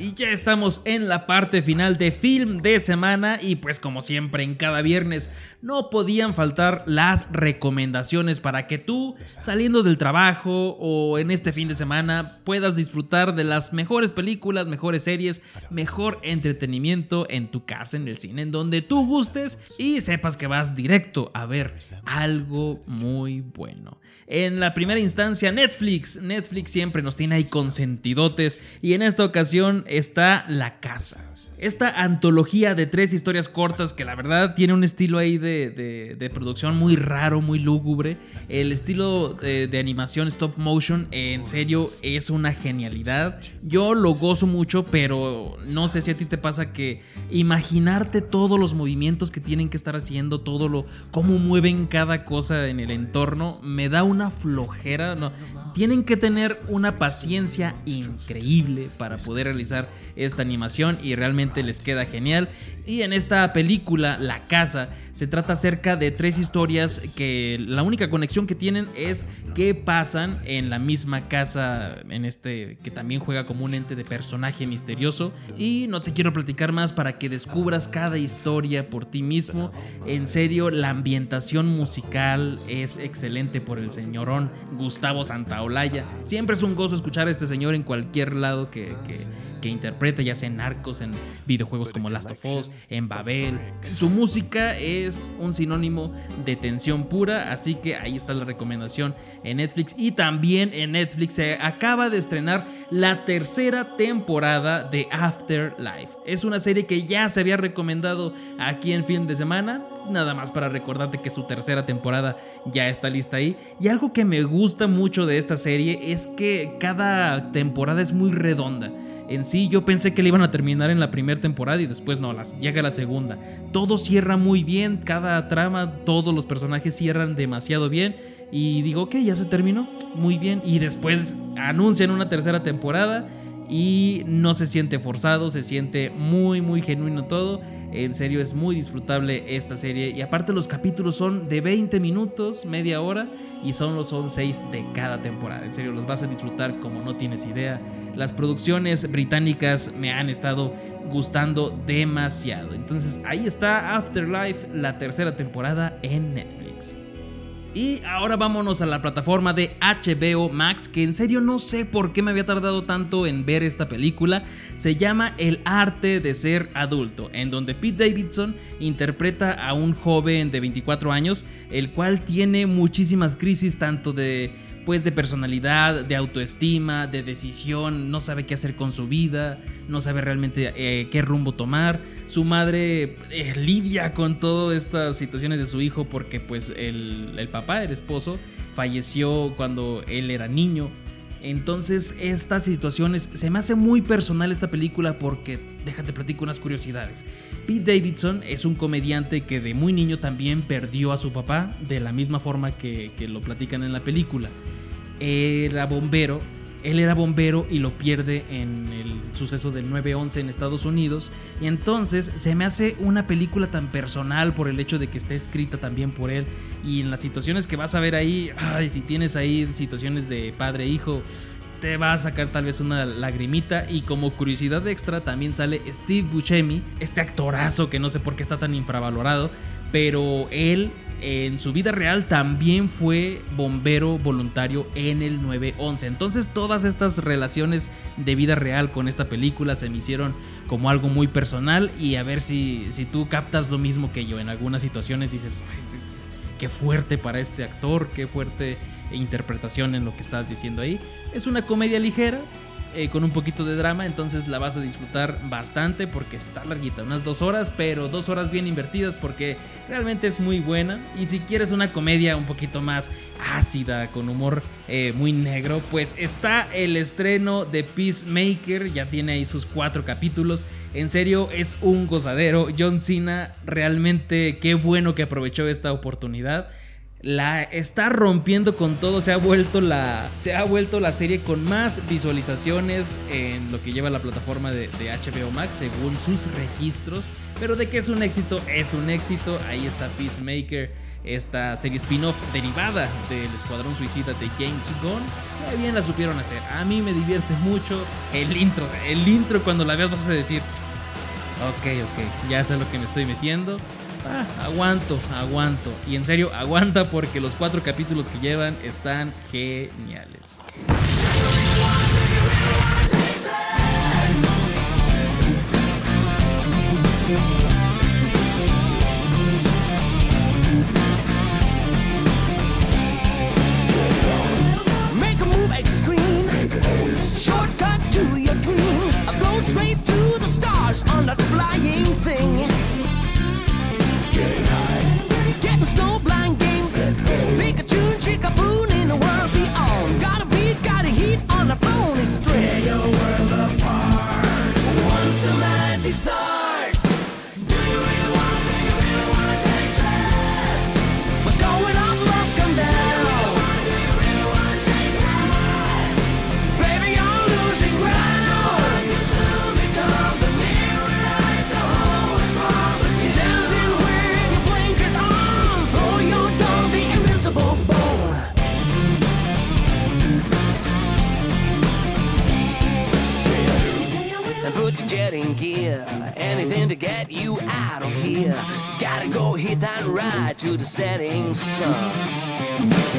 Y ya estamos en la parte final de film de semana y pues como siempre en cada viernes no podían faltar las recomendaciones para que tú saliendo del trabajo o en este fin de semana puedas disfrutar de las mejores películas, mejores series, mejor entretenimiento en tu casa, en el cine, en donde tú gustes y sepas que vas directo a ver algo muy bueno. En la primera instancia Netflix, Netflix siempre nos tiene ahí consentidotes y en esta ocasión está La Casa. Esta antología de tres historias cortas que la verdad tiene un estilo ahí de, producción muy raro, muy lúgubre. El estilo de, animación stop motion en serio es una genialidad. Yo lo gozo mucho, pero no sé si a ti te pasa que imaginarte todos los movimientos que tienen que estar haciendo, todo lo, cómo mueven cada cosa en el entorno, me da una flojera. No, tienen que tener una paciencia increíble para poder realizar esta animación y realmente les queda genial. Y en esta película, La Casa, se trata acerca de tres historias que la única conexión que tienen es que pasan en la misma casa, en este que también juega como un ente de personaje misterioso. Y no te quiero platicar más para que descubras cada historia por ti mismo. En serio, la ambientación musical es excelente por el señorón Gustavo Santaolalla Siempre es un gozo escuchar a este señor en cualquier lado que, que, interpreta, ya sea en Narcos, en videojuegos como Last of Us, en Babel. Su música es un sinónimo de tensión pura, así que ahí está la recomendación en Netflix. Y también en Netflix se acaba de estrenar la tercera temporada de Afterlife. Es una serie que ya se había recomendado aquí en fin de semana nada más para recordarte que su tercera temporada ya está lista ahí. Y algo que me gusta mucho de esta serie es que cada temporada es muy redonda. En sí yo pensé que le iban a terminar en la primera temporada y después no, las, llega la segunda. Todo cierra muy bien, cada trama, todos los personajes cierran demasiado bien. Y digo, ok, ya se terminó, muy bien. Y después anuncian una tercera temporada y no se siente forzado, se siente muy muy genuino todo. En serio es muy disfrutable esta serie y aparte los capítulos son de 20 minutos, media hora y son son 6 de cada temporada. En serio los vas a disfrutar como no tienes idea. Las producciones británicas me han estado gustando demasiado. Entonces ahí está Afterlife, la tercera temporada en Netflix. Y ahora vámonos a la plataforma de HBO Max, que en serio no sé por qué me había tardado tanto en ver esta película. Se llama El arte de ser adulto, en donde Pete Davidson interpreta a un joven de 24 años, el cual tiene muchísimas crisis tanto de pues de personalidad, de autoestima, de decisión, no sabe qué hacer con su vida, no sabe realmente eh, qué rumbo tomar. Su madre eh, lidia con todas estas situaciones de su hijo porque pues el, el papá, el esposo, falleció cuando él era niño. Entonces estas situaciones, se me hace muy personal esta película porque, déjate platico unas curiosidades. Pete Davidson es un comediante que de muy niño también perdió a su papá, de la misma forma que, que lo platican en la película era bombero. Él era bombero y lo pierde en el suceso del 9-11 en Estados Unidos. Y entonces se me hace una película tan personal por el hecho de que esté escrita también por él. Y en las situaciones que vas a ver ahí, si tienes ahí situaciones de padre-hijo, e te va a sacar tal vez una lagrimita. Y como curiosidad extra, también sale Steve Buscemi, este actorazo que no sé por qué está tan infravalorado. Pero él en su vida real también fue bombero voluntario en el 911. Entonces todas estas relaciones de vida real con esta película se me hicieron como algo muy personal y a ver si, si tú captas lo mismo que yo. En algunas situaciones dices, qué fuerte para este actor, qué fuerte interpretación en lo que estás diciendo ahí. Es una comedia ligera, eh, con un poquito de drama, entonces la vas a disfrutar bastante porque está larguita, unas dos horas, pero dos horas bien invertidas porque realmente es muy buena. Y si quieres una comedia un poquito más ácida, con humor eh, muy negro, pues está el estreno de Peacemaker, ya tiene ahí sus cuatro capítulos. En serio, es un gozadero. John Cena, realmente qué bueno que aprovechó esta oportunidad la está rompiendo con todo. Se ha vuelto la, se ha vuelto la serie con más visualizaciones en lo que lleva la plataforma de, HBO Max, según sus registros. Pero de que es un éxito, es un éxito. Ahí está Peacemaker, esta serie spin-off derivada del Escuadrón Suicida de James Gunn. Que bien la supieron hacer. A mí me divierte mucho el intro. El intro cuando la veas vas a decir, ok, ok, ya sé lo que me estoy metiendo. Ah, aguanto, aguanto. Y en serio, aguanta porque los cuatro capítulos que llevan están geniales. A. Shortcut to your dreams. I float straight to the stars on that flying thing. Getting high. Getting snow games. Pikachu, Chickapoon in put your jet in gear. Anything to get you out of here. Gotta go hit that ride to the setting sun.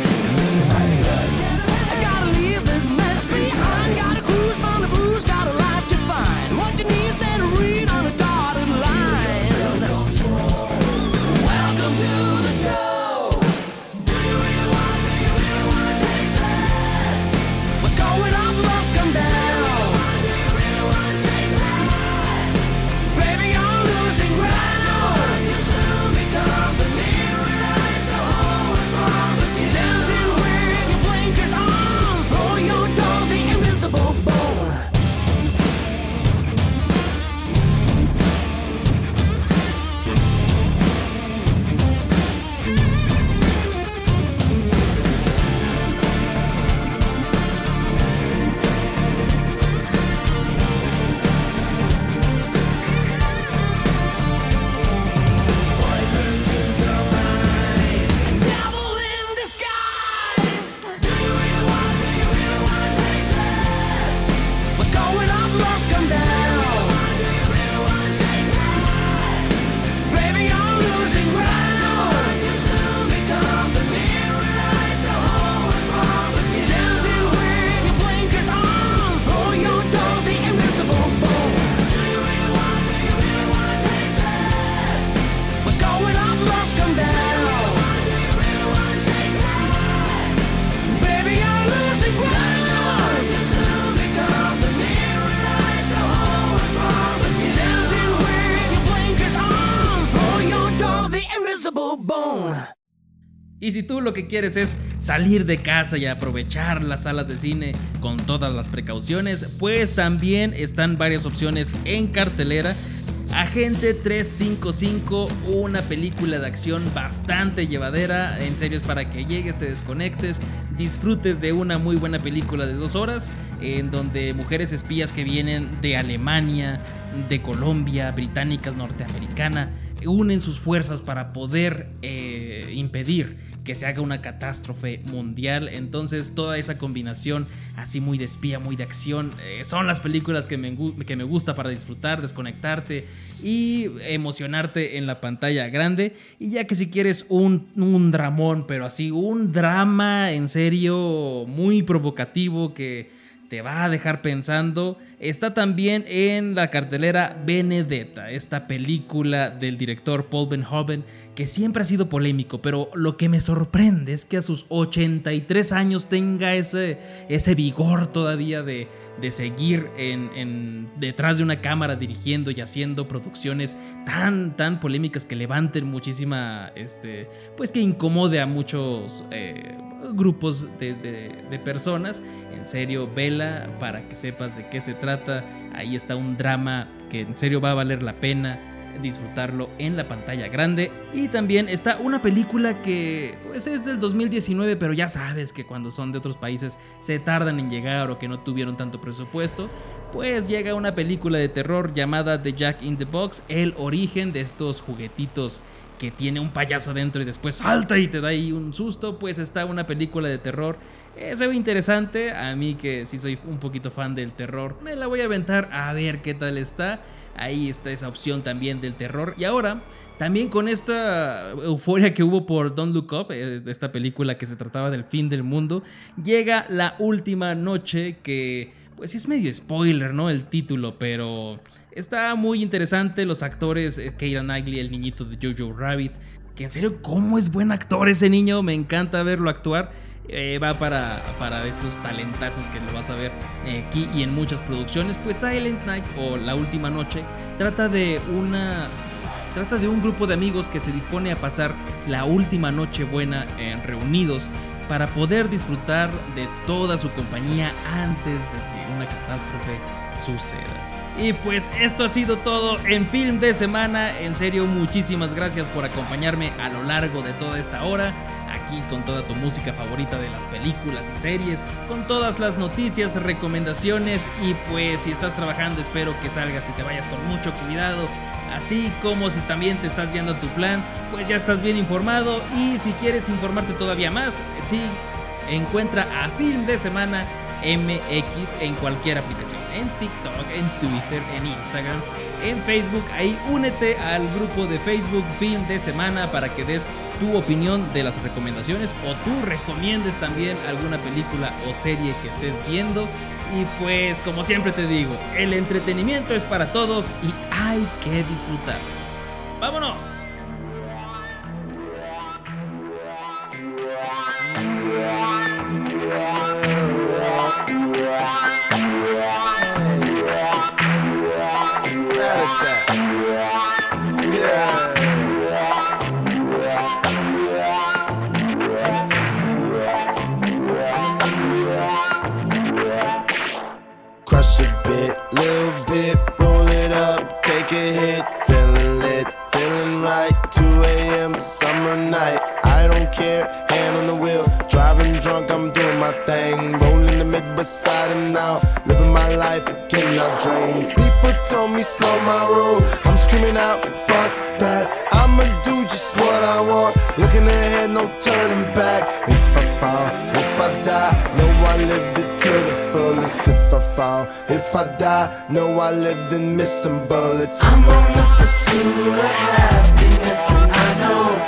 Y si tú lo que quieres es salir de casa y aprovechar las salas de cine con todas las precauciones, pues también están varias opciones en cartelera. Agente 355, una película de acción bastante llevadera, en serio es para que llegues, te desconectes, disfrutes de una muy buena película de dos horas, en donde mujeres espías que vienen de Alemania, de Colombia, británicas, norteamericana, unen sus fuerzas para poder eh, impedir que se haga una catástrofe mundial. Entonces toda esa combinación así muy de espía, muy de acción, eh, son las películas que me, que me gusta para disfrutar, desconectarte y emocionarte en la pantalla grande. Y ya que si quieres un, un dramón, pero así un drama en serio muy provocativo que te va a dejar pensando. Está también en la cartelera Benedetta, esta película del director Paul Verhoeven, que siempre ha sido polémico, pero lo que me sorprende es que a sus 83 años tenga ese, ese vigor todavía de, de seguir en, en- detrás de una cámara dirigiendo y haciendo producciones tan, tan polémicas que levanten muchísima, este, pues que incomode a muchos... eh, grupos de, personas. En serio, vela para que sepas de qué se trata. Ahí está un drama que en serio va a valer la pena. disfrutarlo en la pantalla grande. Y también está una película que pues es del 2019, pero ya sabes que cuando son de otros países se tardan en llegar o que no tuvieron tanto presupuesto, pues llega una película de terror llamada The Jack in the Box, el origen de estos juguetitos que tiene un payaso dentro y después salta y te da ahí un susto, pues está una película de terror. Eh, se ve interesante, a mí que sí soy un poquito fan del terror, me la voy a aventar a ver qué tal está. Ahí está esa opción también del terror. Y ahora, también con esta euforia que hubo por Don't Look Up, eh, esta película que se trataba del fin del mundo, llega la última noche que, pues es medio spoiler, ¿no? El título, pero Está muy interesante los actores, eh, Keira Knightley, el niñito de Jojo Rabbit, que en serio, ¿cómo es buen actor ese niño? Me encanta verlo actuar. Eh, va para, para esos talentazos que lo vas a ver eh, aquí y en muchas producciones. Pues Silent Night o La Última Noche trata de una trata de un grupo de amigos que se dispone a pasar la última noche buena reunidos para poder disfrutar de toda su compañía antes de que una catástrofe suceda. Y pues esto ha sido todo en Film de Semana. En serio, muchísimas gracias por acompañarme a lo largo de toda esta hora. Aquí con toda tu música favorita de las películas y series, con todas las noticias, recomendaciones y pues si estás trabajando espero que salgas y te vayas con mucho cuidado. Así como si también te estás yendo a tu plan, pues ya estás bien informado y si quieres informarte todavía más, sí, encuentra a Film de Semana MX en cualquier aplicación, en TikTok, en Twitter, en Instagram, en Facebook. Ahí únete al grupo de Facebook Film de Semana para que des tu opinión de las recomendaciones o tú recomiendes también alguna película o serie que estés viendo. Y pues como siempre te digo, el entretenimiento es para todos y hay que disfrutar. ¡Vámonos! Feeling 2 a.m. summer night, I don't care, hand on the wheel, driving drunk, I'm doing my thing, rolling the mid beside and now, living my life, getting our dreams. People told me slow my roll, I'm screaming out, fuck that, I'ma do just what I want, looking ahead, no turning back. If I fall, If I fall, if I die, know I lived in missing bullets. I'm on the pursuit of happiness, and I know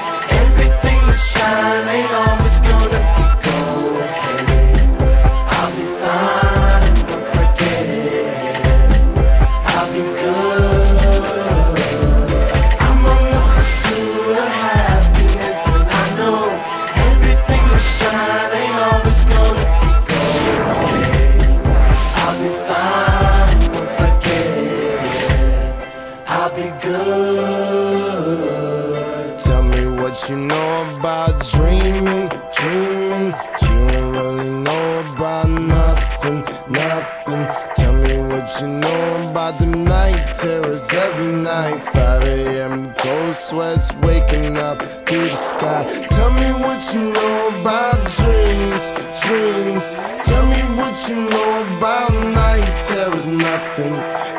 dreaming, dreaming. You don't really know about nothing, nothing. Tell me what you know about the night terrors every night. 5 a.m. cold sweats waking up to the sky. Tell me what you know about dreams, dreams. Tell me what you know about night terrors, nothing.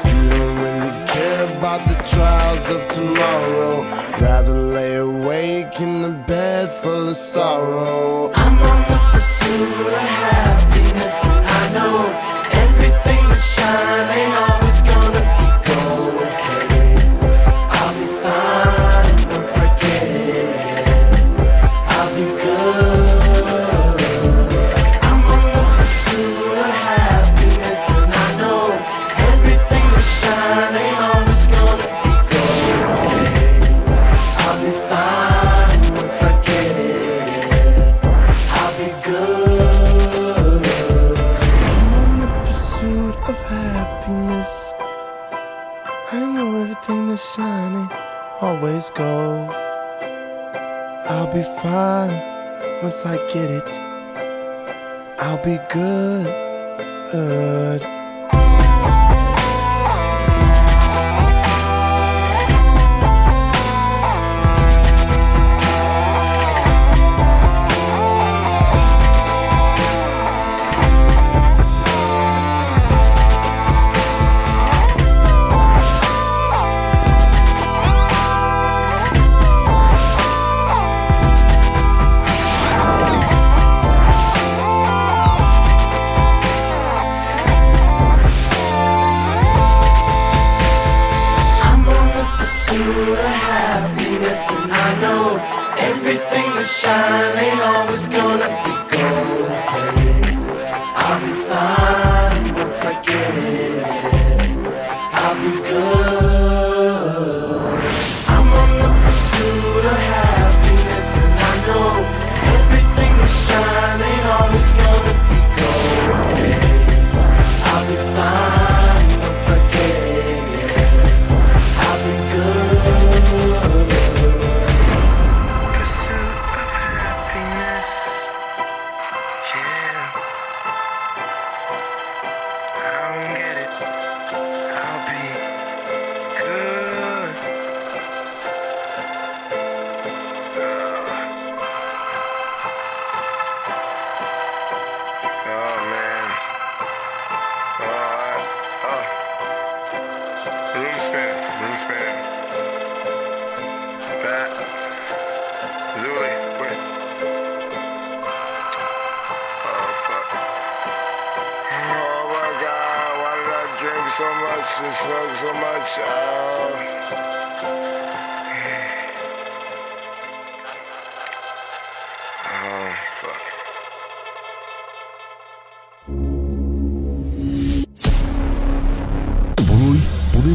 You don't really care about the trials of tomorrow. Rather lay awake in the bed full of sorrow. I'm on always go. I'll be fine once I get it. I'll be good.